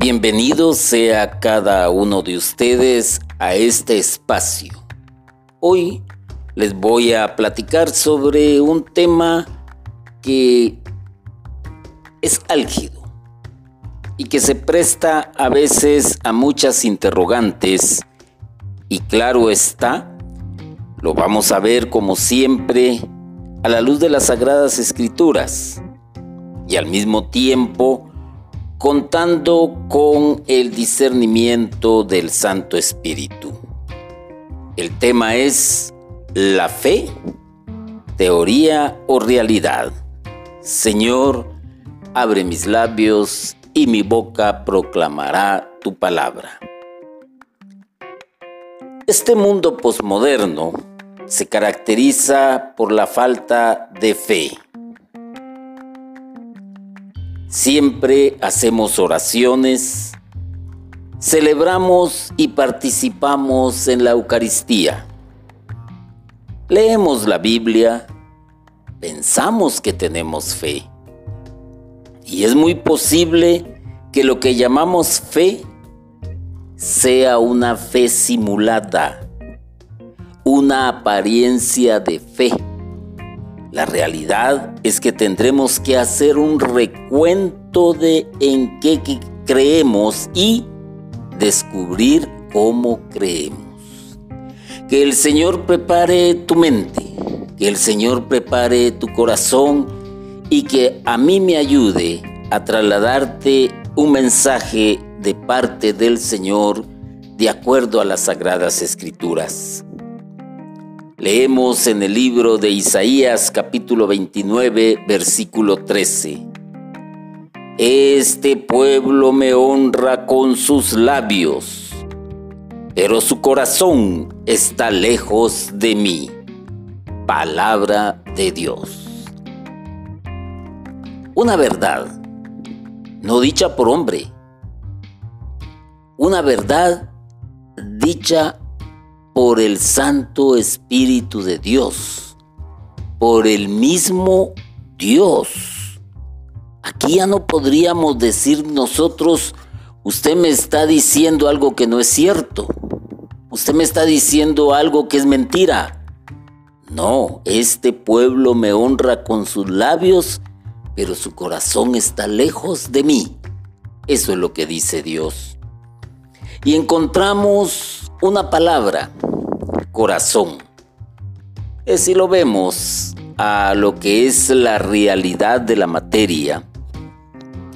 Bienvenido sea cada uno de ustedes a este espacio. Hoy les voy a platicar sobre un tema que es álgido y que se presta a veces a muchas interrogantes y claro está, lo vamos a ver como siempre a la luz de las sagradas escrituras y al mismo tiempo contando con el discernimiento del Santo Espíritu. El tema es la fe, teoría o realidad. Señor, abre mis labios y mi boca proclamará tu palabra. Este mundo posmoderno se caracteriza por la falta de fe Siempre hacemos oraciones, celebramos y participamos en la Eucaristía. Leemos la Biblia, pensamos que tenemos fe. Y es muy posible que lo que llamamos fe sea una fe simulada, una apariencia de fe la realidad es que tendremos que hacer un recuento de en qué creemos y descubrir cómo creemos. Que el Señor prepare tu mente, que el Señor prepare tu corazón y que a mí me ayude a trasladarte un mensaje de parte del Señor de acuerdo a las sagradas escrituras. Leemos en el libro de Isaías capítulo 29 versículo 13. Este pueblo me honra con sus labios, pero su corazón está lejos de mí. Palabra de Dios. Una verdad, no dicha por hombre. Una verdad dicha por el Santo Espíritu de Dios, por el mismo Dios. Aquí ya no podríamos decir nosotros, usted me está diciendo algo que no es cierto, usted me está diciendo algo que es mentira. No, este pueblo me honra con sus labios, pero su corazón está lejos de mí. Eso es lo que dice Dios. Y encontramos una palabra corazón. Si lo vemos a lo que es la realidad de la materia,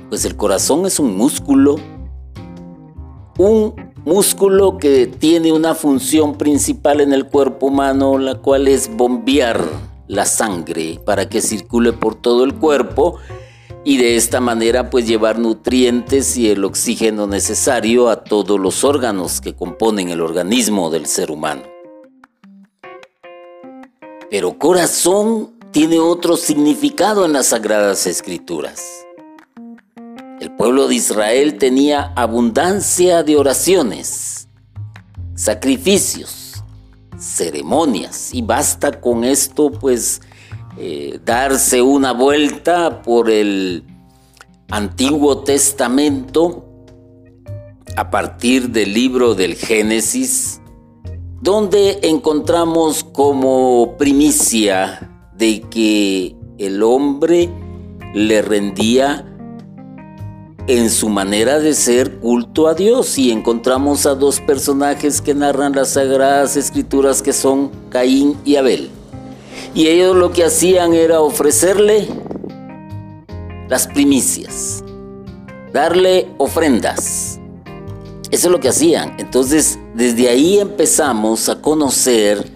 pues el corazón es un músculo, un músculo que tiene una función principal en el cuerpo humano, la cual es bombear la sangre para que circule por todo el cuerpo y de esta manera pues llevar nutrientes y el oxígeno necesario a todos los órganos que componen el organismo del ser humano. Pero corazón tiene otro significado en las sagradas escrituras. El pueblo de Israel tenía abundancia de oraciones, sacrificios, ceremonias y basta con esto pues eh, darse una vuelta por el Antiguo Testamento a partir del libro del Génesis donde encontramos como primicia de que el hombre le rendía en su manera de ser culto a Dios y encontramos a dos personajes que narran las sagradas escrituras que son Caín y Abel. Y ellos lo que hacían era ofrecerle las primicias, darle ofrendas. Eso es lo que hacían. Entonces, desde ahí empezamos a conocer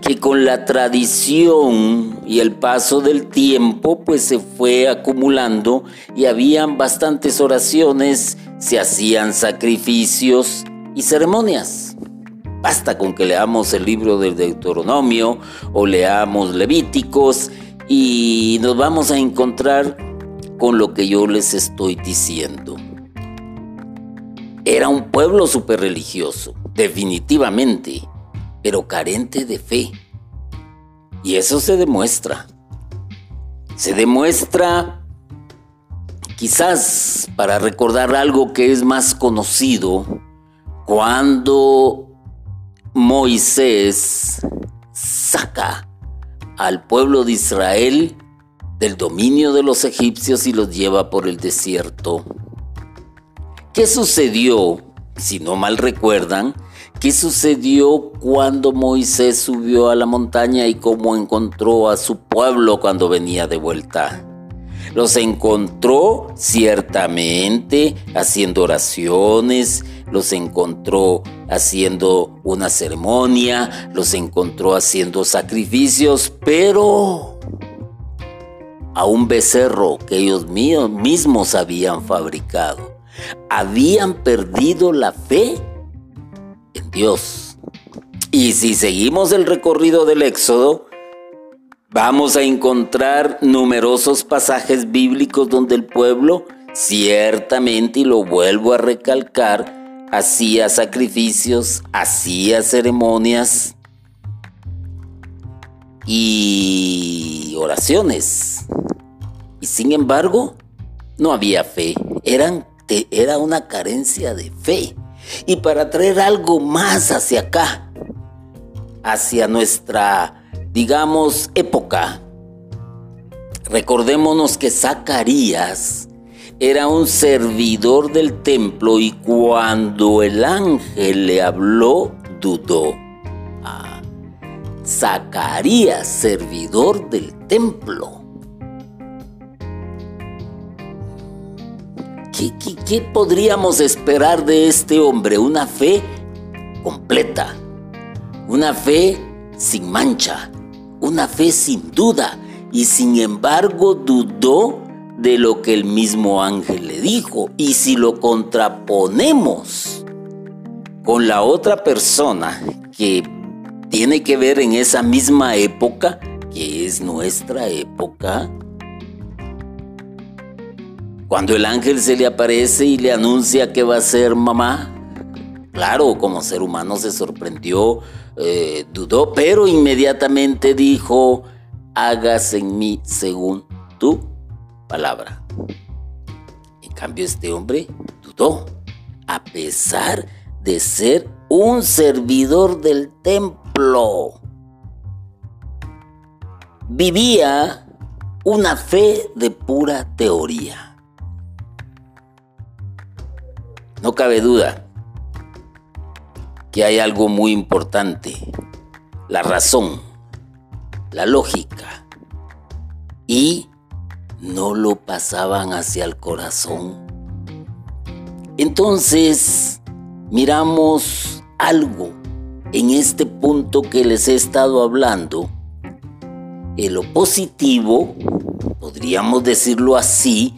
que con la tradición y el paso del tiempo, pues se fue acumulando y habían bastantes oraciones, se hacían sacrificios y ceremonias. Basta con que leamos el libro del Deuteronomio o leamos Levíticos y nos vamos a encontrar con lo que yo les estoy diciendo. Era un pueblo súper religioso, definitivamente, pero carente de fe. Y eso se demuestra. Se demuestra Quizás para recordar algo que es más conocido, cuando Moisés saca al pueblo de Israel del dominio de los egipcios y los lleva por el desierto. ¿Qué sucedió? Si no mal recuerdan, ¿qué sucedió cuando Moisés subió a la montaña y cómo encontró a su pueblo cuando venía de vuelta? Los encontró ciertamente haciendo oraciones, los encontró haciendo una ceremonia, los encontró haciendo sacrificios, pero a un becerro que ellos mismos habían fabricado. Habían perdido la fe en Dios. Y si seguimos el recorrido del Éxodo, Vamos a encontrar numerosos pasajes bíblicos donde el pueblo, ciertamente, y lo vuelvo a recalcar, hacía sacrificios, hacía ceremonias y oraciones. Y sin embargo, no había fe. Eran, era una carencia de fe. Y para traer algo más hacia acá, hacia nuestra digamos, época. Recordémonos que Zacarías era un servidor del templo y cuando el ángel le habló, dudó. Ah, Zacarías, servidor del templo. ¿Qué, podríamos esperar de este hombre? Una fe completa, una fe sin mancha, una fe sin duda y sin embargo dudó de lo que el mismo ángel le dijo. Y si lo contraponemos con la otra persona que tiene que ver en esa misma época, que es nuestra época, cuando el ángel se le aparece y le anuncia que va a ser mamá, claro, como ser humano se sorprendió, eh, dudó, pero inmediatamente dijo, hágase en mí según tu palabra. En cambio, este hombre dudó, a pesar de ser un servidor del templo. Vivía una fe de pura teoría. No cabe duda que hay algo muy importante, la razón, la lógica, y no lo pasaban hacia el corazón. Entonces, miramos algo en este punto que les he estado hablando. En lo positivo, podríamos decirlo así,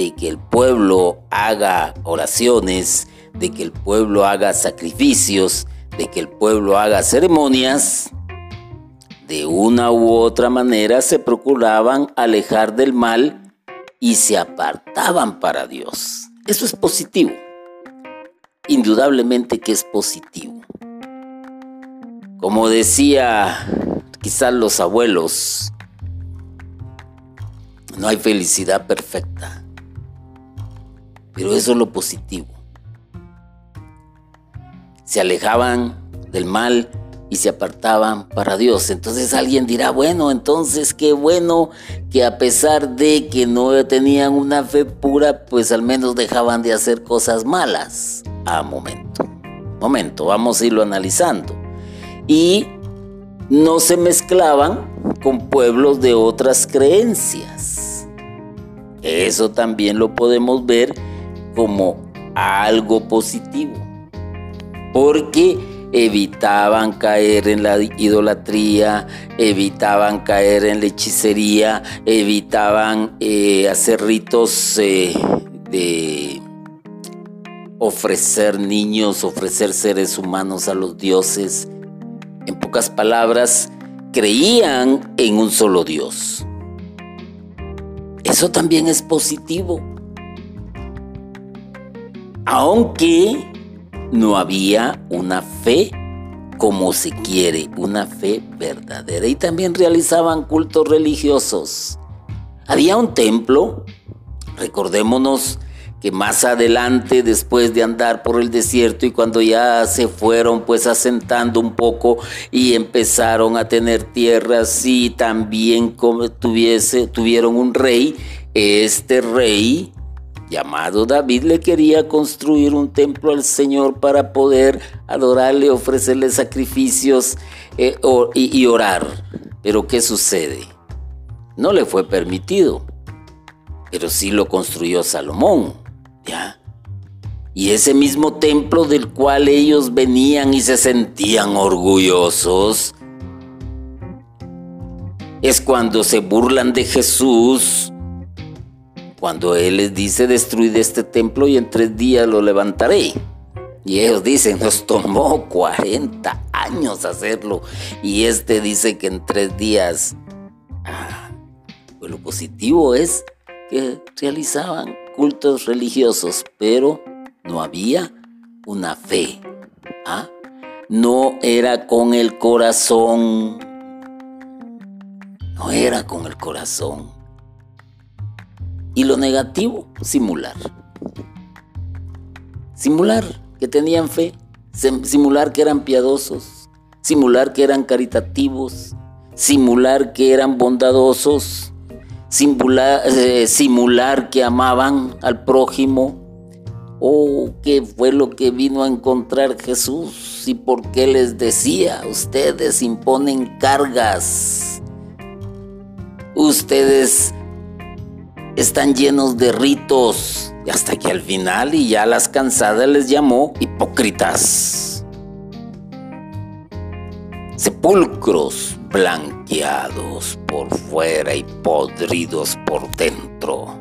de que el pueblo haga oraciones, de que el pueblo haga sacrificios, de que el pueblo haga ceremonias, de una u otra manera se procuraban alejar del mal y se apartaban para Dios. Eso es positivo. Indudablemente que es positivo. Como decía quizás los abuelos, no hay felicidad perfecta, pero eso es lo positivo se alejaban del mal y se apartaban para Dios. Entonces alguien dirá, bueno, entonces qué bueno que a pesar de que no tenían una fe pura, pues al menos dejaban de hacer cosas malas. A momento, momento, vamos a irlo analizando. Y no se mezclaban con pueblos de otras creencias. Eso también lo podemos ver como algo positivo porque evitaban caer en la idolatría, evitaban caer en la hechicería, evitaban eh, hacer ritos eh, de ofrecer niños, ofrecer seres humanos a los dioses. En pocas palabras, creían en un solo Dios. Eso también es positivo. Aunque no había una fe como se quiere, una fe verdadera. Y también realizaban cultos religiosos. Había un templo, Recordémonos que más adelante, después de andar por el desierto y cuando ya se fueron pues asentando un poco y empezaron a tener tierras y también tuviese, tuvieron un rey, este rey llamado David le quería construir un templo al Señor para poder adorarle, ofrecerle sacrificios eh, y orar. Pero ¿qué sucede? No le fue permitido, pero sí lo construyó Salomón. Y ese mismo templo del cual ellos venían y se sentían orgullosos, es cuando se burlan de Jesús, cuando Él les dice destruir este templo y en tres días lo levantaré. Y ellos dicen, nos tomó 40 años hacerlo. Y este dice que en tres días. Ah, pues lo positivo es que realizaban cultos religiosos, pero no había una fe. ¿ah? No era con el corazón. No era con el corazón. Y lo negativo, simular. Simular que tenían fe, simular que eran piadosos, simular que eran caritativos, simular que eran bondadosos, simular, eh, simular que amaban al prójimo. Oh, ¿qué fue lo que vino a encontrar Jesús? ¿Y por qué les decía? Ustedes imponen cargas. Ustedes están llenos de ritos. Hasta que al final y ya las cansadas les llamó hipócritas. Sepulcros blanqueados por fuera y podridos por dentro.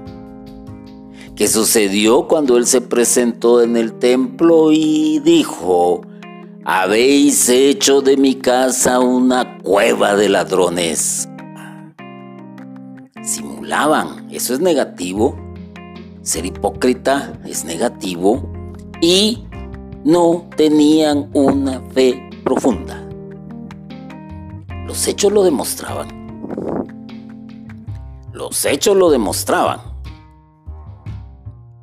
¿Qué sucedió cuando él se presentó en el templo y dijo, habéis hecho de mi casa una cueva de ladrones? Eso es negativo. Ser hipócrita es negativo y no tenían una fe profunda. Los hechos lo demostraban. Los hechos lo demostraban.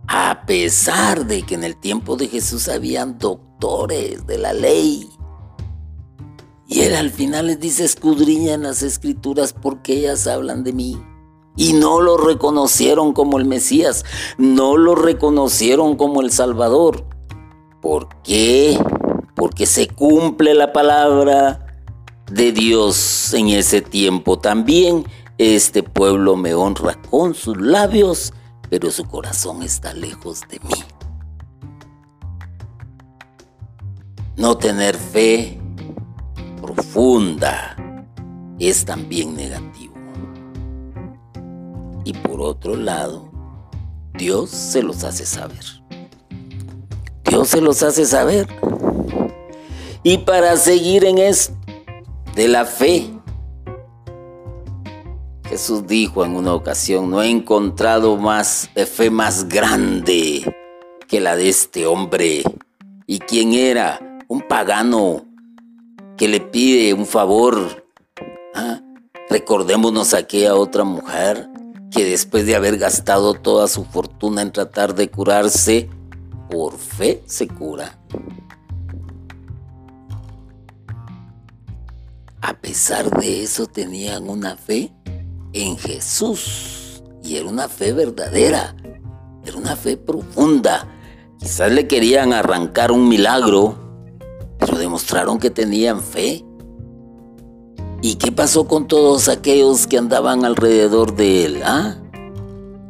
A pesar de que en el tiempo de Jesús habían doctores de la ley. Y él al final les dice, escudriñan las escrituras porque ellas hablan de mí. Y no lo reconocieron como el Mesías, no lo reconocieron como el Salvador. ¿Por qué? Porque se cumple la palabra de Dios en ese tiempo. También este pueblo me honra con sus labios, pero su corazón está lejos de mí. No tener fe profunda es también negativo. Y por otro lado, Dios se los hace saber. Dios se los hace saber. Y para seguir en esto, de la fe. Jesús dijo en una ocasión, no he encontrado más eh, fe más grande que la de este hombre. ¿Y quién era? Un pagano que le pide un favor. ¿Ah? Recordémonos aquella otra mujer que después de haber gastado toda su fortuna en tratar de curarse, por fe se cura. A pesar de eso tenían una fe en Jesús y era una fe verdadera, era una fe profunda. Quizás le querían arrancar un milagro, pero demostraron que tenían fe. ¿Y qué pasó con todos aquellos que andaban alrededor de él? ¿Ah?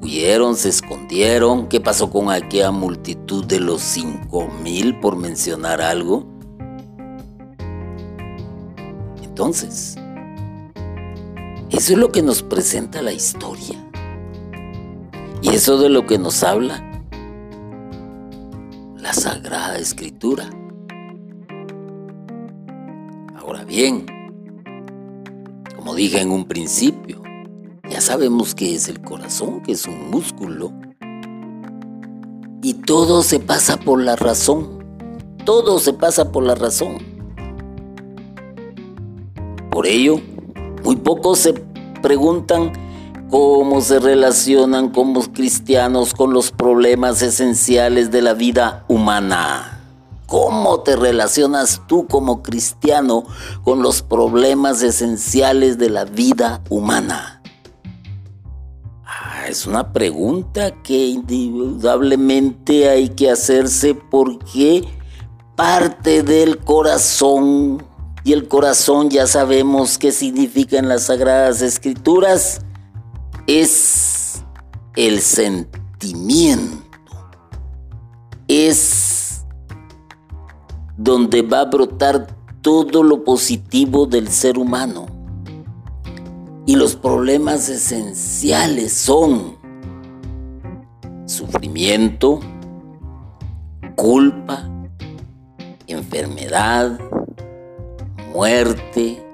Huyeron, se escondieron. ¿Qué pasó con aquella multitud de los cinco mil, por mencionar algo? Entonces, eso es lo que nos presenta la historia. Y eso de lo que nos habla la Sagrada Escritura. Ahora bien, como dije en un principio, ya sabemos que es el corazón, que es un músculo. Y todo se pasa por la razón. Todo se pasa por la razón. Por ello, muy pocos se preguntan cómo se relacionan como cristianos con los problemas esenciales de la vida humana. ¿Cómo te relacionas tú como cristiano con los problemas esenciales de la vida humana? Ah, es una pregunta que indudablemente hay que hacerse porque parte del corazón, y el corazón ya sabemos qué significa en las Sagradas Escrituras, es el sentimiento, es donde va a brotar todo lo positivo del ser humano. Y los problemas esenciales son sufrimiento, culpa, enfermedad, muerte,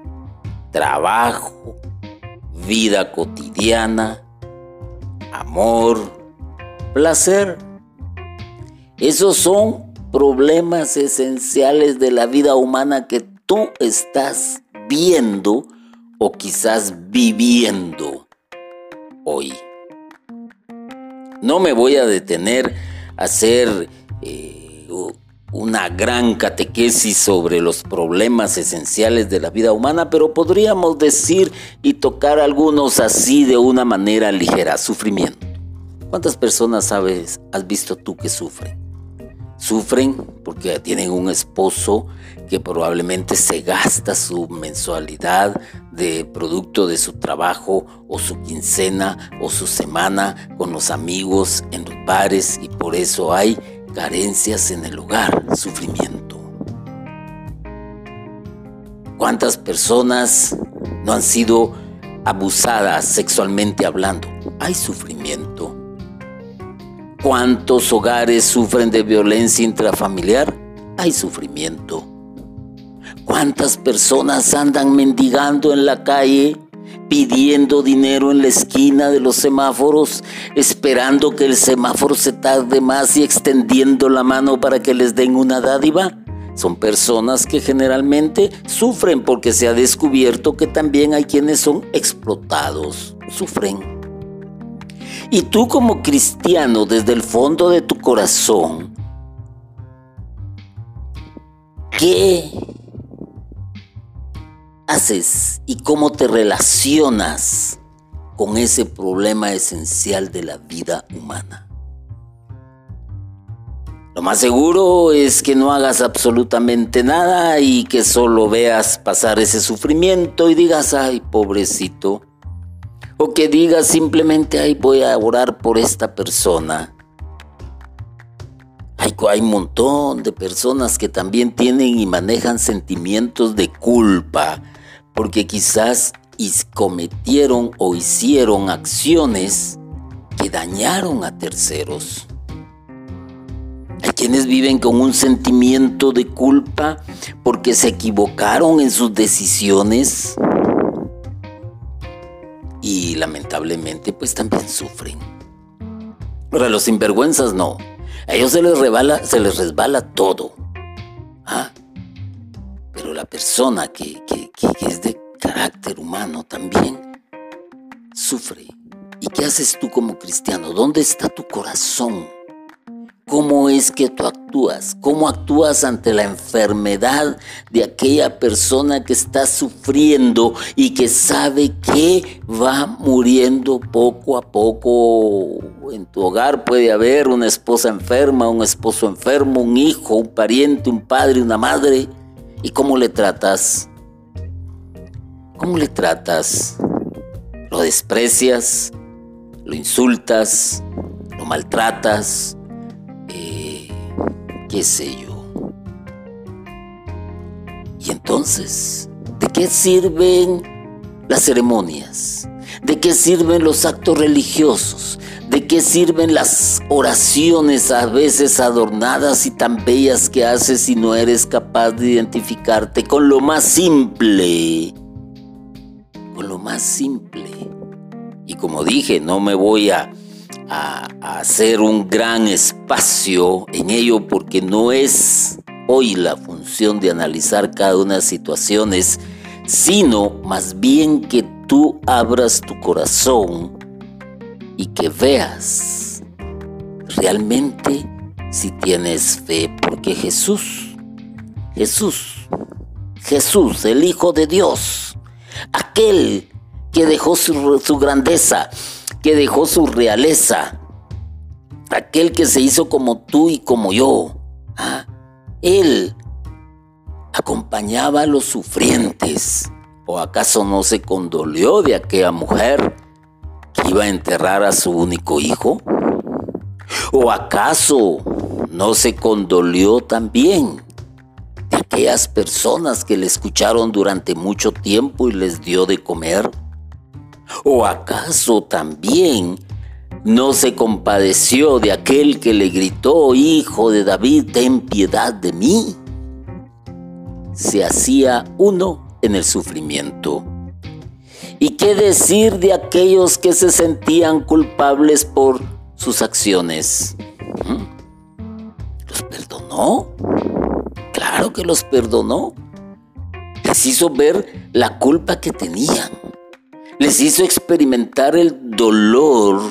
trabajo, vida cotidiana, amor, placer. Esos son problemas esenciales de la vida humana que tú estás viendo o quizás viviendo hoy. No me voy a detener a hacer eh, una gran catequesis sobre los problemas esenciales de la vida humana, pero podríamos decir y tocar algunos así de una manera ligera. Sufrimiento. ¿Cuántas personas has visto tú que sufren? Sufren porque tienen un esposo que probablemente se gasta su mensualidad de producto de su trabajo o su quincena o su semana con los amigos en los bares y por eso hay carencias en el hogar, sufrimiento. ¿Cuántas personas no han sido abusadas sexualmente hablando? Hay sufrimiento. ¿Cuántos hogares sufren de violencia intrafamiliar? Hay sufrimiento. ¿Cuántas personas andan mendigando en la calle pidiendo dinero en la esquina de los semáforos, esperando que el semáforo se tarde más y extendiendo la mano para que les den una dádiva. Son personas que generalmente sufren porque se ha descubierto que también hay quienes son explotados, sufren. Y tú como cristiano, desde el fondo de tu corazón, ¿qué haces y cómo te relacionas con ese problema esencial de la vida humana. Lo más seguro es que no hagas absolutamente nada y que solo veas pasar ese sufrimiento y digas, ay, pobrecito. O que digas simplemente, ay, voy a orar por esta persona. Hay, hay un montón de personas que también tienen y manejan sentimientos de culpa porque quizás cometieron o hicieron acciones que dañaron a terceros. Hay quienes viven con un sentimiento de culpa porque se equivocaron en sus decisiones lamentablemente pues también sufren. Ahora los sinvergüenzas no, a ellos se les, se les resbala todo. ¿Ah? Pero la persona que, es de carácter humano también sufre. ¿Y qué haces tú como cristiano? ¿Dónde está tu corazón? ¿Cómo es que tú actúas? ¿Cómo actúas ante la enfermedad de aquella persona que está sufriendo y que sabe que va muriendo poco a poco? En tu hogar puede haber una esposa enferma, un esposo enfermo, un hijo, un pariente, un padre, una madre ¿Y cómo le tratas? ¿Cómo le tratas? ¿Lo desprecias? ¿Lo insultas? ¿Lo maltratas? ¿Qué sé yo? Y entonces, ¿de qué sirven las ceremonias? ¿De qué sirven los actos religiosos? ¿De qué sirven las oraciones a veces adornadas y tan bellas que haces si no eres capaz de identificarte con lo más simple? Con lo más simple. Y como dije, no me voy a, a, hacer un gran espacio en ello porque no es hoy la función de analizar cada una de las situaciones, sino más bien que tú abras tu corazón y que veas realmente si tienes fe, porque Jesús, Jesús, Jesús, el Hijo de Dios, aquel que dejó su, grandeza, que dejó su realeza, aquel que se hizo como tú y como yo, ¿ah? Él acompañaba a los sufrientes. ¿O acaso no se condolió de aquella mujer que iba a enterrar a su único hijo? ¿O acaso no se condolió también de aquellas personas que le escucharon durante mucho tiempo y les dio de comer? ¿O acaso también no se compadeció de aquel que le gritó, Hijo de David, ten piedad de mí? Se hacía uno en el sufrimiento. ¿Y qué decir de aquellos que se sentían culpables por sus acciones? ¿Mm? ¿Los perdonó? Claro que los perdonó. Les hizo ver la culpa que tenían. Les hizo experimentar el dolor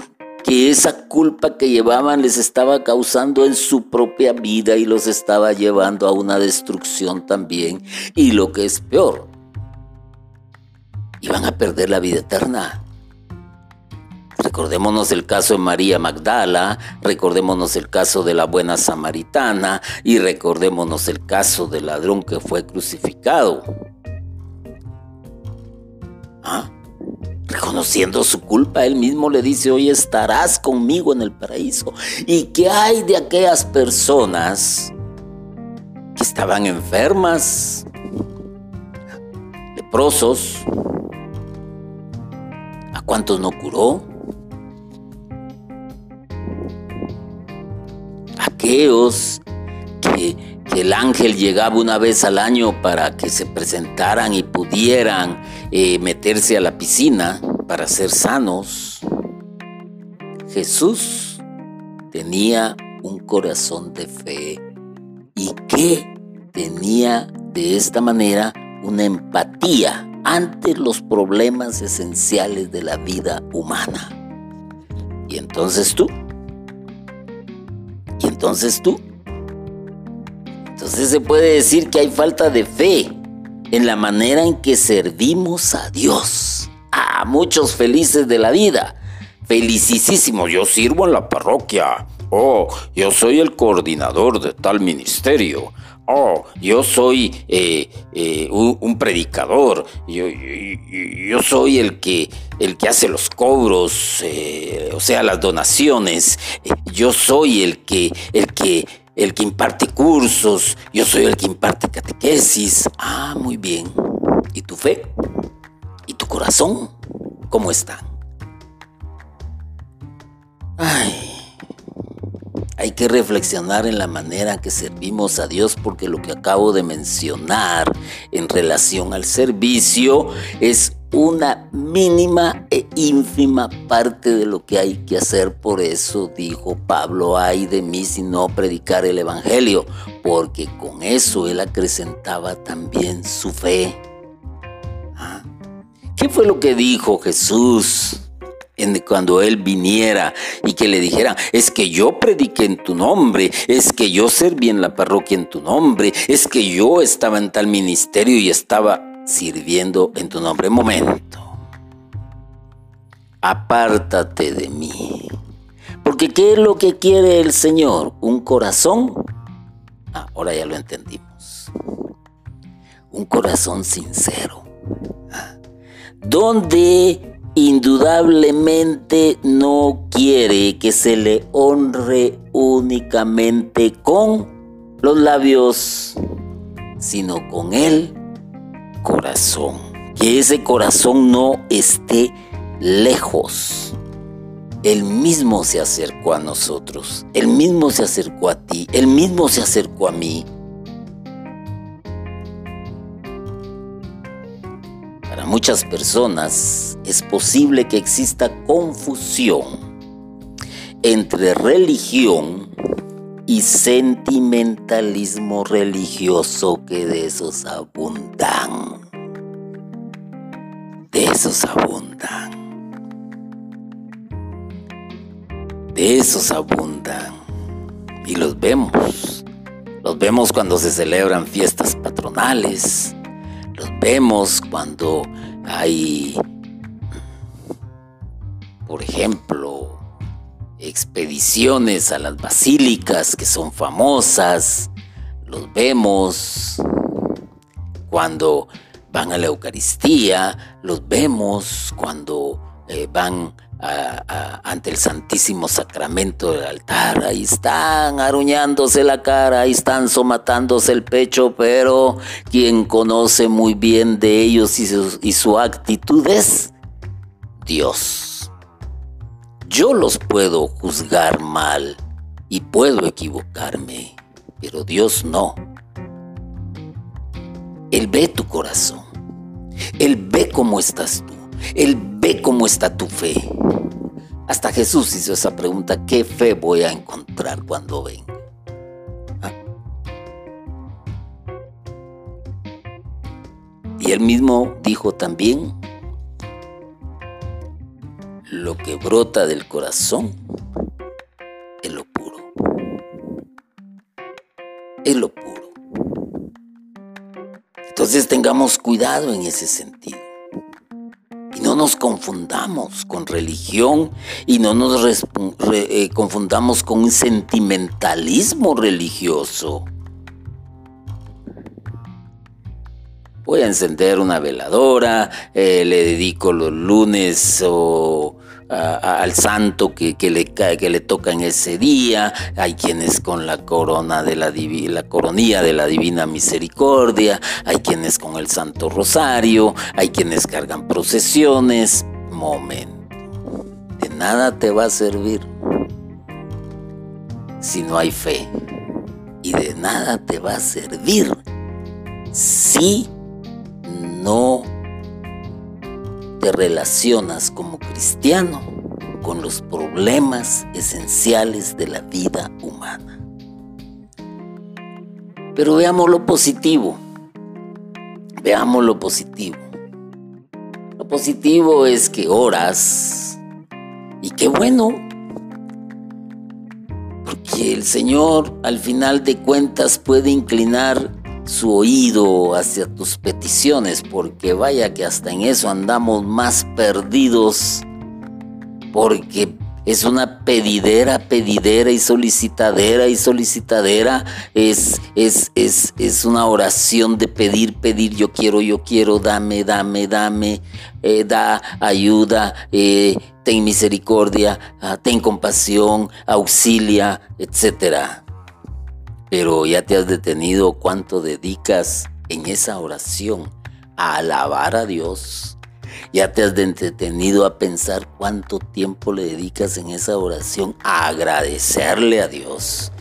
que esa culpa que llevaban les estaba causando en su propia vida y los estaba llevando a una destrucción también. Y lo que es peor, iban a perder la vida eterna. Recordémonos el caso de María Magdala, recordémonos el caso de la buena samaritana y recordémonos el caso del ladrón que fue crucificado. Reconociendo su culpa, él mismo le dice, hoy estarás conmigo en el paraíso. ¿Y qué hay de aquellas personas que estaban enfermas, leprosos, cuántos no curó? Aquellos que, el ángel llegaba una vez al año para que se presentaran y pudieran eh, meterse a la piscina para ser sanos. Jesús tenía un corazón de fe. Y que tenía de esta manera una empatía ante los problemas esenciales de la vida humana. Y entonces tú, y entonces tú, entonces se puede decir que hay falta de fe en la manera en que servimos a Dios. A muchos felices de la vida. Felicísimo, yo sirvo en la parroquia. Oh, yo soy el coordinador de tal ministerio oh, yo soy eh, eh, un, predicador, yo, yo, soy el que, el que hace los cobros, eh, o sea, las donaciones, yo soy el que, el que, el que imparte cursos, yo soy el que imparte catequesis. Ah, muy bien. ¿Y tu fe? ¿Y tu corazón? ¿Cómo están? Ay. Hay que reflexionar en la manera que servimos a Dios porque lo que acabo de mencionar en relación al servicio es una mínima e ínfima parte de lo que hay que hacer. Por eso dijo Pablo, ay de mí si no predicar el Evangelio, porque con eso él acrecentaba también su fe. ¿Ah? ¿Qué fue lo que dijo Jesús? Cuando Él viniera y que le dijera, es que yo prediqué en tu nombre, es que yo serví en la parroquia en tu nombre, es que yo estaba en tal ministerio y estaba sirviendo en tu nombre. Momento. Apártate de mí. Porque ¿qué es lo que quiere el Señor? ¿Un corazón? Ah, ahora ya lo entendimos. Un corazón sincero. Ah, donde indudablemente no quiere que se le honre únicamente con los labios, sino con el corazón. Que ese corazón no esté lejos. Él mismo se acercó a nosotros, Él mismo se acercó a ti, Él mismo se acercó a mí. Para muchas personas es posible que exista confusión entre religión y sentimentalismo religioso que de esos abundan. De esos abundan. de esos abundan y los vemos. Los vemos cuando se celebran fiestas patronales. Los vemos cuando hay, por ejemplo, expediciones a las basílicas que son famosas. Los vemos cuando van a la Eucaristía. Los vemos cuando eh, van ante el Santísimo Sacramento del altar. Ahí están aruñándose la cara, ahí están somatándose el pecho, pero quien conoce muy bien de ellos y su, y actitud es Dios. Yo los puedo juzgar mal y puedo equivocarme, pero Dios no. Él ve tu corazón. Él ve cómo estás tú. Él ve cómo está tu fe. Hasta Jesús hizo esa pregunta, ¿qué fe voy a encontrar cuando venga? Y él mismo dijo también, lo que brota del corazón es lo puro. Es lo puro. Entonces tengamos cuidado en ese sentido no nos confundamos con religión y no nos eh, confundamos con un sentimentalismo religioso. Voy a encender una veladora, eh, le dedico los lunes o al santo que, le, que le toca en ese día, hay quienes con la corona de la, la de la divina misericordia, hay quienes con el santo rosario, hay quienes cargan procesiones. Momento, de nada te va a servir si no hay fe. Y de nada te va a servir si no te relacionas como cristiano con los problemas esenciales de la vida humana. Pero veamos lo positivo. Veamos lo positivo. Lo positivo es que oras y qué bueno. Porque el Señor al final de cuentas puede inclinar su oído hacia tus peticiones, porque vaya que hasta en eso andamos más perdidos, porque es una pedidera, pedidera y solicitadera y solicitadera. Es, es, es, es una oración de pedir, pedir, yo quiero, yo quiero, dame, dame, dame, eh, da ayuda, eh, ten misericordia, ah, ten compasión, auxilia, etcétera pero ya te has detenido cuánto dedicas en esa oración a alabar a Dios. Ya te has detenido a pensar cuánto tiempo le dedicas en esa oración a agradecerle a Dios.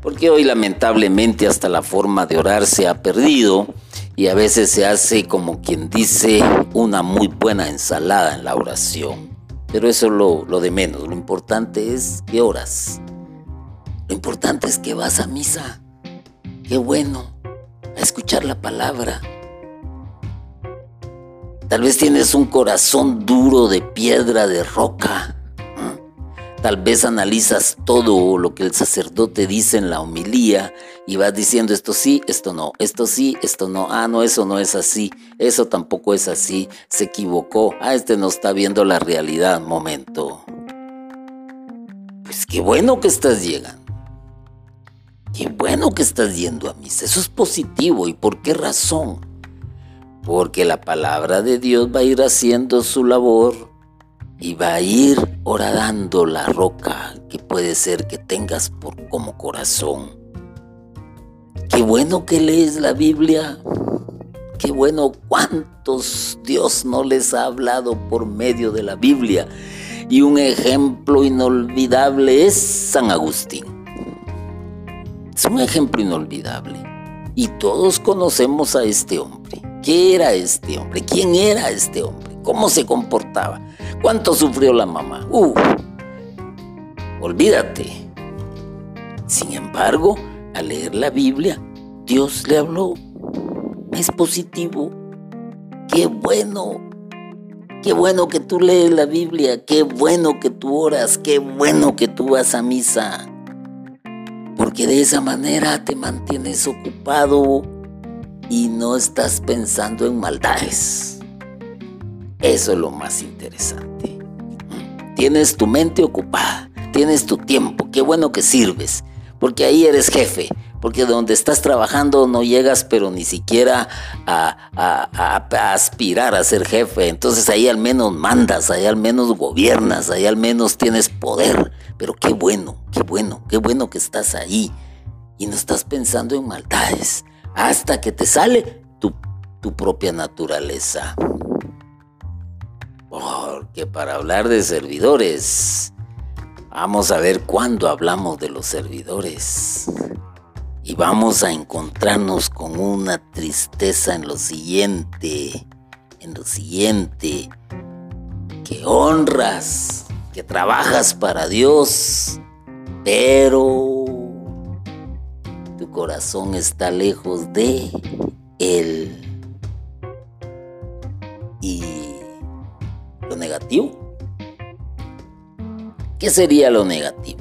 Porque hoy lamentablemente hasta la forma de orar se ha perdido y a veces se hace como quien dice una muy buena ensalada en la oración. Pero eso es lo, lo de menos. Lo importante es que oras. Lo importante es que vas a misa. Qué bueno, a escuchar la palabra. Tal vez tienes un corazón duro de piedra, de roca. Tal vez analizas todo lo que el sacerdote dice en la homilía y vas diciendo esto sí, esto no, esto sí, esto no, ah, no, eso no es así, eso tampoco es así, se equivocó, ah, este no está viendo la realidad, momento. Pues qué bueno que estás llegando. Qué bueno que estás yendo a misa. Eso es positivo. ¿Y por qué razón? Porque la palabra de Dios va a ir haciendo su labor y va a ir horadando la roca que puede ser que tengas por, como corazón. Qué bueno que lees la Biblia. Qué bueno cuántos Dios no les ha hablado por medio de la Biblia. Y un ejemplo inolvidable es San Agustín. Es un ejemplo inolvidable. Y todos conocemos a este hombre. ¿Qué era este hombre? ¿Quién era este hombre? ¿Cómo se comportaba? ¿Cuánto sufrió la mamá? Uh, olvídate. Sin embargo, al leer la Biblia, Dios le habló. Es positivo. Qué bueno Qué bueno que tú lees la Biblia, qué bueno que tú oras, qué bueno que tú vas a misa. Porque de esa manera te mantienes ocupado y no estás pensando en maldades. Eso es lo más interesante. Tienes tu mente ocupada, tienes tu tiempo, qué bueno que sirves, porque ahí eres jefe, porque donde estás trabajando no llegas, pero ni siquiera a, aspirar a ser jefe. Entonces ahí al menos mandas, ahí al menos gobiernas, ahí al menos tienes poder. Pero qué bueno, qué bueno, qué bueno que estás ahí y no estás pensando en maldades hasta que te sale tu, propia naturaleza. Porque para hablar de servidores, vamos a ver cuándo hablamos de los servidores y vamos a encontrarnos con una tristeza en lo siguiente, en lo siguiente, que honras, que trabajas para Dios, pero tu corazón está lejos de Él. Y lo negativo. ¿Qué sería lo negativo?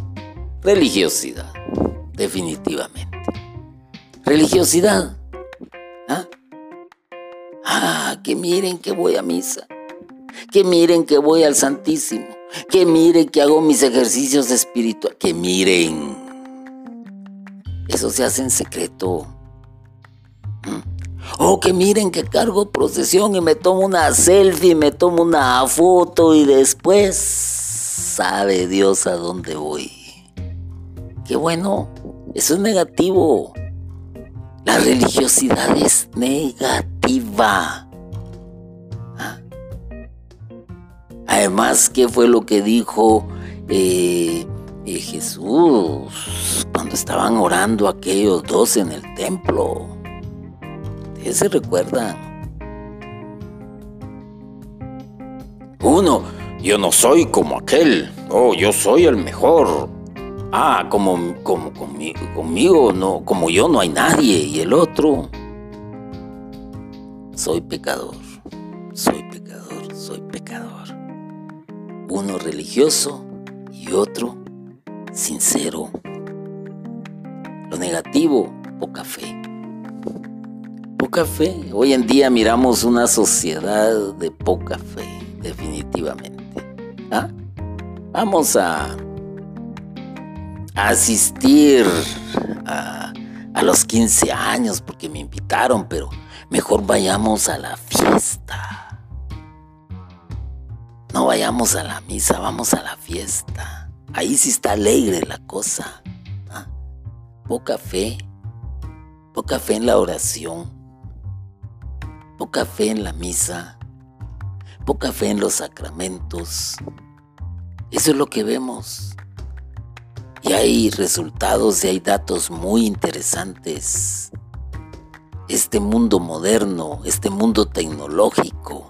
Religiosidad, definitivamente. Religiosidad. ¿Ah? ah, que miren que voy a misa. Que miren que voy al Santísimo. Que miren que hago mis ejercicios espirituales. Que miren. Eso se hace en secreto. ¿Mm? O que miren que cargo procesión y me tomo una selfie, me tomo una foto y después sabe Dios a dónde voy. Qué bueno, eso es negativo. La religiosidad es negativa. ¿Ah? Además, ¿qué fue lo que dijo eh, eh, Jesús cuando estaban orando aquellos dos en el templo? ¿Ustedes se recuerdan? Uno, yo no soy como aquel. Oh, yo soy el mejor. Ah, como, conmigo, no, como yo no hay nadie. Y el otro, soy pecador, soy pecador, soy pecador. Uno religioso y otro sincero. Lo negativo, poca fe. Poca fe. Hoy en día miramos una sociedad de poca fe, definitivamente. ¿Ah? Vamos a asistir a, los 15 años porque me invitaron, pero mejor vayamos a la fiesta. No vayamos a la misa, vamos a la fiesta. Ahí sí está alegre la cosa. ¿ah? Poca fe, poca fe en la oración, poca fe en la misa, poca fe en los sacramentos. Eso es lo que vemos. Y hay resultados y hay datos muy interesantes. Este mundo moderno, este mundo tecnológico,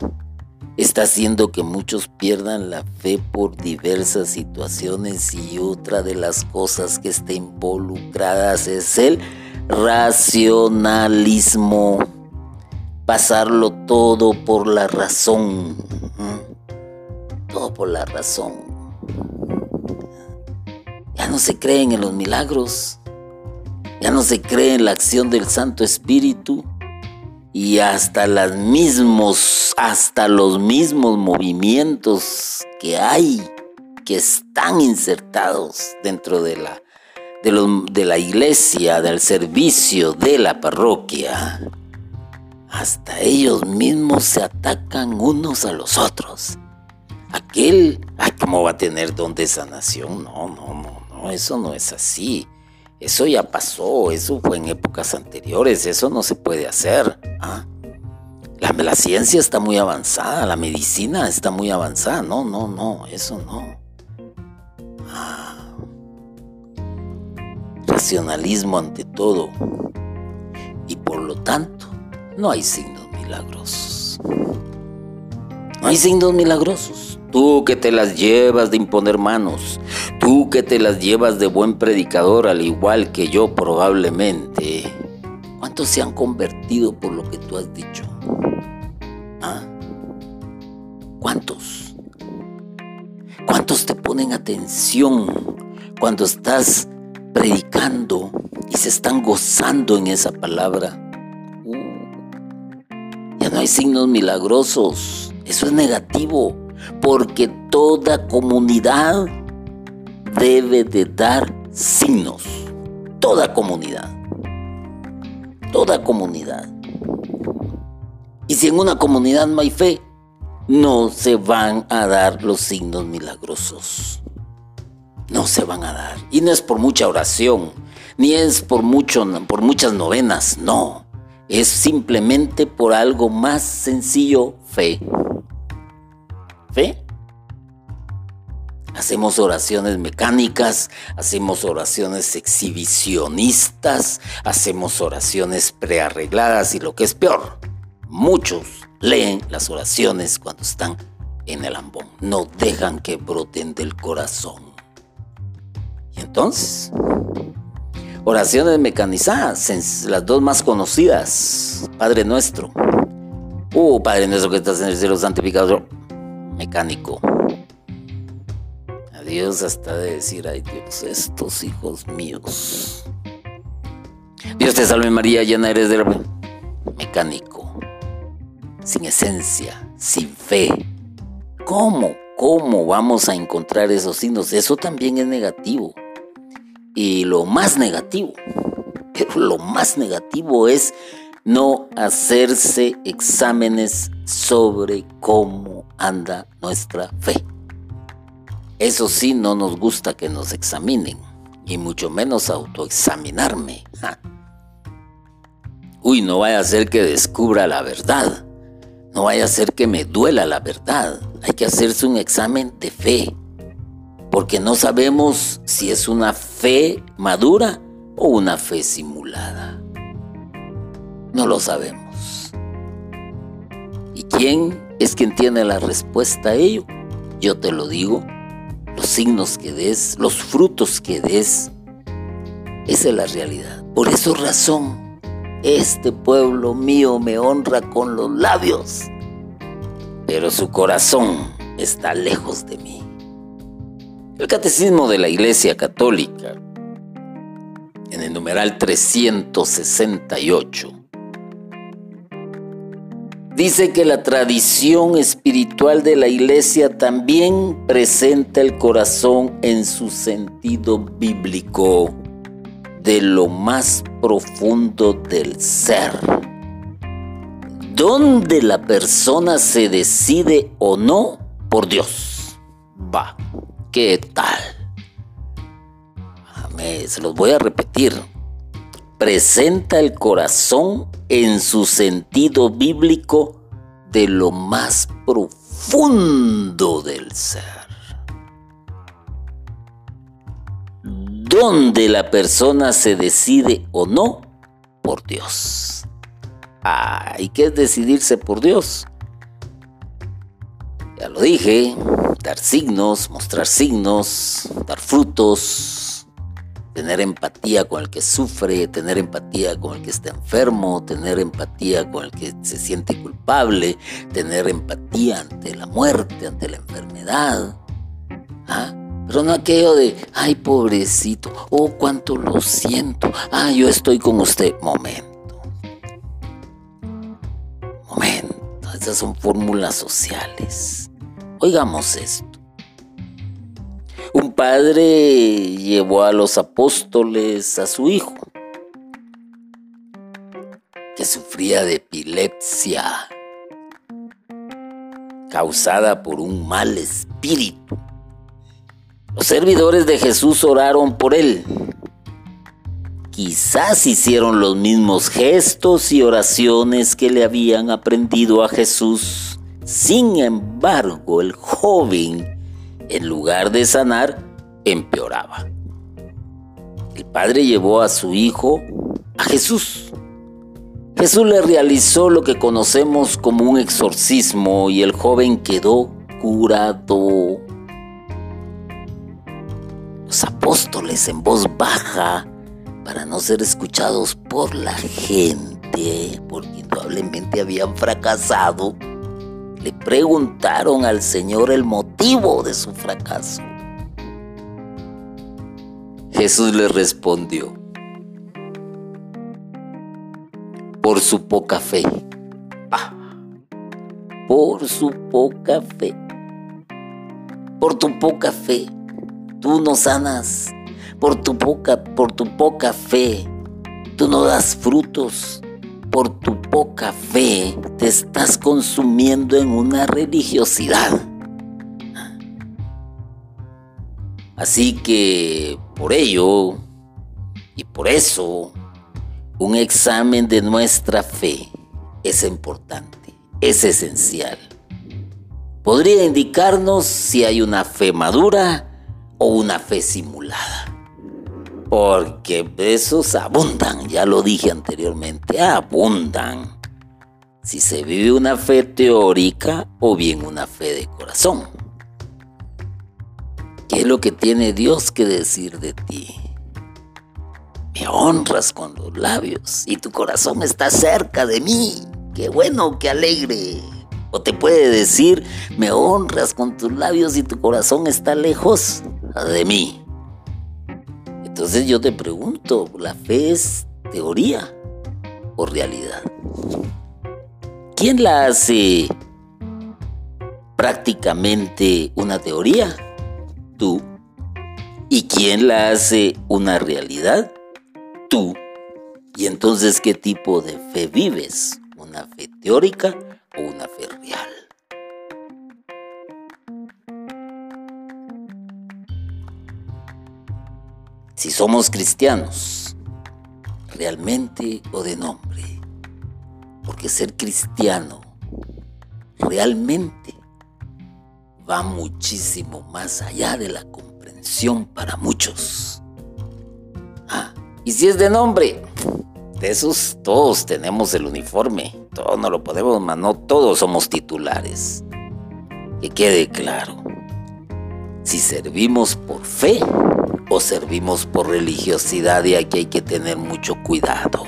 está haciendo que muchos pierdan la fe por diversas situaciones y otra de las cosas que está involucradas es el racionalismo. Pasarlo todo por la razón. Todo por la razón. Ya no se creen en los milagros, ya no se cree en la acción del Santo Espíritu y hasta los mismos movimientos que hay, que están insertados dentro de la, de, de la iglesia, del servicio de la parroquia, hasta ellos mismos se atacan unos a los otros. Aquel, ay, ¿cómo va a tener don de sanación? No, no, no. No, eso no es así. Eso ya pasó, eso fue en épocas anteriores, eso no se puede hacer. ¿ah? La, ciencia está muy avanzada, la medicina está muy avanzada. No, no, no, eso no. Ah. Racionalismo ante todo. Y por lo tanto, no hay signos milagrosos. No hay signos milagrosos. Tú que te las llevas de imponer manos, tú que te las llevas de buen predicador al igual que yo probablemente, ¿cuántos se han convertido por lo que tú has dicho? ¿Ah? ¿Cuántos? ¿Cuántos te ponen atención cuando estás predicando y se están gozando en esa palabra? Uh, ya no hay signos milagrosos. Eso es negativo, porque toda comunidad debe de dar signos. Toda comunidad. Toda comunidad. Y si en una comunidad no hay fe, no se van a dar los signos milagrosos. No se van a dar. Y no es por mucha oración, ni es por, mucho, por muchas novenas, no. Es simplemente por algo más sencillo, fe. Fe. Hacemos oraciones mecánicas, hacemos oraciones exhibicionistas, hacemos oraciones prearregladas y lo que es peor, Muchos leen las oraciones cuando están en el ambón. No dejan que broten del corazón. Y entonces, oraciones mecanizadas, las dos más conocidas. Padre nuestro. Uh, Padre nuestro que estás en el cielo santificado. Mecánico. Adiós hasta de decir, ay Dios, estos hijos míos. Dios te salve María, llena eres de mecánico sin esencia, sin fe. ¿Cómo? ¿Cómo vamos a encontrar esos signos? Eso también es negativo. Y lo más negativo, pero lo más negativo es no hacerse exámenes sobre cómo anda nuestra fe. Eso sí, no nos gusta que nos examinen, y mucho menos autoexaminarme. Uy, no vaya a ser que descubra la verdad. No vaya a ser que me duela la verdad. Hay que hacerse un examen de fe. Porque no sabemos si es una fe madura o una fe simulada. No lo sabemos. ¿Y quién es quien tiene la respuesta a ello? Yo te lo digo. Los signos que des, los frutos que des. Esa es la realidad. Por eso razón este pueblo mío me honra con los labios, pero su corazón está lejos de mí. El Catecismo de la Iglesia Católica, en el numeral 368, dice que la tradición espiritual de la Iglesia también presenta el corazón en su sentido bíblico de lo más profundo del ser, donde la persona se decide o no por Dios. Va, ¿qué tal? Se los voy a repetir. Presenta el corazón en su sentido bíblico de lo más profundo del ser. donde la persona se decide o no por Dios. ¿y qué es decidirse por Dios? Ya lo dije, dar signos, mostrar signos, dar frutos, tener empatía con el que sufre, tener empatía con el que está enfermo, tener empatía con el que se siente culpable, tener empatía ante la muerte, ante la enfermedad. ¿Ah? Pero no aquello de, ay pobrecito, oh cuánto lo siento, ah yo estoy con usted. Momento. Momento. Esas son fórmulas sociales. Oigamos esto. Un padre llevó a los apóstoles a su hijo, que sufría de epilepsia causada por un mal espíritu. Los servidores de Jesús oraron por él. Quizás hicieron los mismos gestos y oraciones que le habían aprendido a Jesús. Sin embargo, el joven, en lugar de sanar, empeoraba. El padre llevó a su hijo a Jesús. Jesús le realizó lo que conocemos como un exorcismo y el joven quedó curado los apóstoles en voz baja para no ser escuchados por la gente, porque indudablemente habían fracasado, le preguntaron al Señor el motivo de su fracaso. Jesús le respondió, por su poca fe. Ah, por su poca fe. Por tu poca fe, tú no sanas. Por tu poca, por tu poca fe, tú no das frutos. Por tu poca fe, te estás consumiendo en una religiosidad. Así que por ello y por eso un examen de nuestra fe es importante, es esencial. Podría indicarnos si hay una fe madura o una fe simulada. Porque esos abundan, ya lo dije anteriormente, abundan. Si se vive una fe teórica o bien una fe de corazón. ¿Qué es lo que tiene Dios que decir de ti? me honras con los labios y tu corazón está cerca de mí. Qué bueno, qué alegre. O te puede decir, me honras con tus labios y tu corazón está lejos de mí. Entonces yo te pregunto, ¿la fe es teoría o realidad? ¿Quién la hace prácticamente una teoría? Tú. ¿Y quién la hace una realidad? tú. Y entonces, ¿qué tipo de fe vives? ¿Una fe teórica o una fe real? Si somos cristianos, realmente o de nombre, porque ser cristiano realmente va muchísimo más allá de la comprensión para muchos. Y si es de nombre, de esos todos tenemos el uniforme. Todos no lo podemos, no todos somos titulares. Que quede claro. Si servimos por fe o servimos por religiosidad y aquí hay que tener mucho cuidado.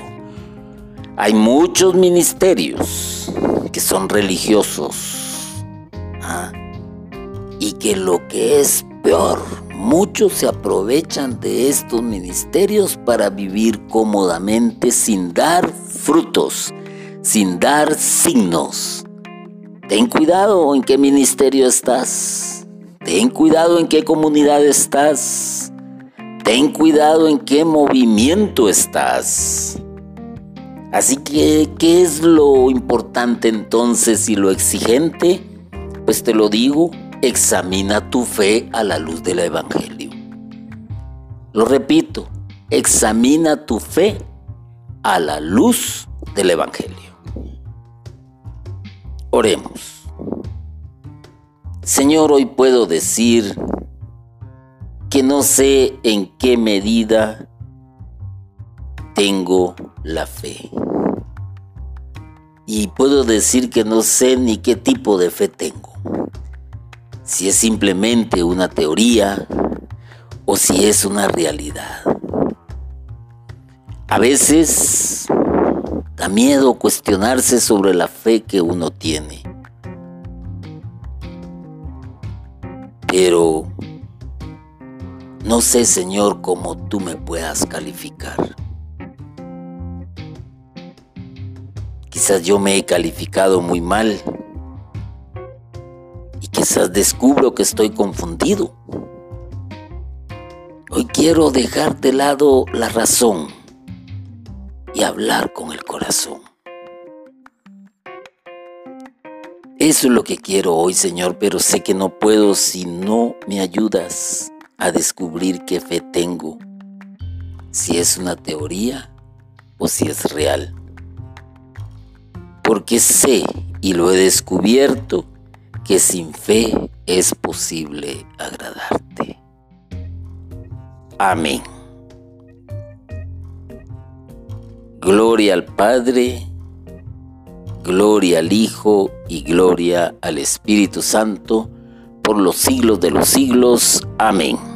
Hay muchos ministerios que son religiosos ¿ah? y que lo que es peor, Muchos se aprovechan de estos ministerios para vivir cómodamente sin dar frutos, sin dar signos. Ten cuidado en qué ministerio estás. Ten cuidado en qué comunidad estás. Ten cuidado en qué movimiento estás. Así que, ¿qué es lo importante entonces y lo exigente? Pues te lo digo, examina tu fe a la luz del Evangelio. Lo repito, examina tu fe a la luz del Evangelio. Oremos. Señor, hoy puedo decir que no sé en qué medida tengo la fe. Y puedo decir que no sé ni qué tipo de fe tengo si es simplemente una teoría o si es una realidad. A veces da miedo cuestionarse sobre la fe que uno tiene. Pero no sé, Señor, cómo tú me puedas calificar. Quizás yo me he calificado muy mal Quizás descubro que estoy confundido. Hoy quiero dejar de lado la razón y hablar con el corazón. Eso es lo que quiero hoy, Señor, pero sé que no puedo si no me ayudas a descubrir qué fe tengo, si es una teoría o si es real. Porque sé y lo he descubierto que sin fe es posible agradarte. Amén. Gloria al Padre, gloria al Hijo y gloria al Espíritu Santo, por los siglos de los siglos. Amén.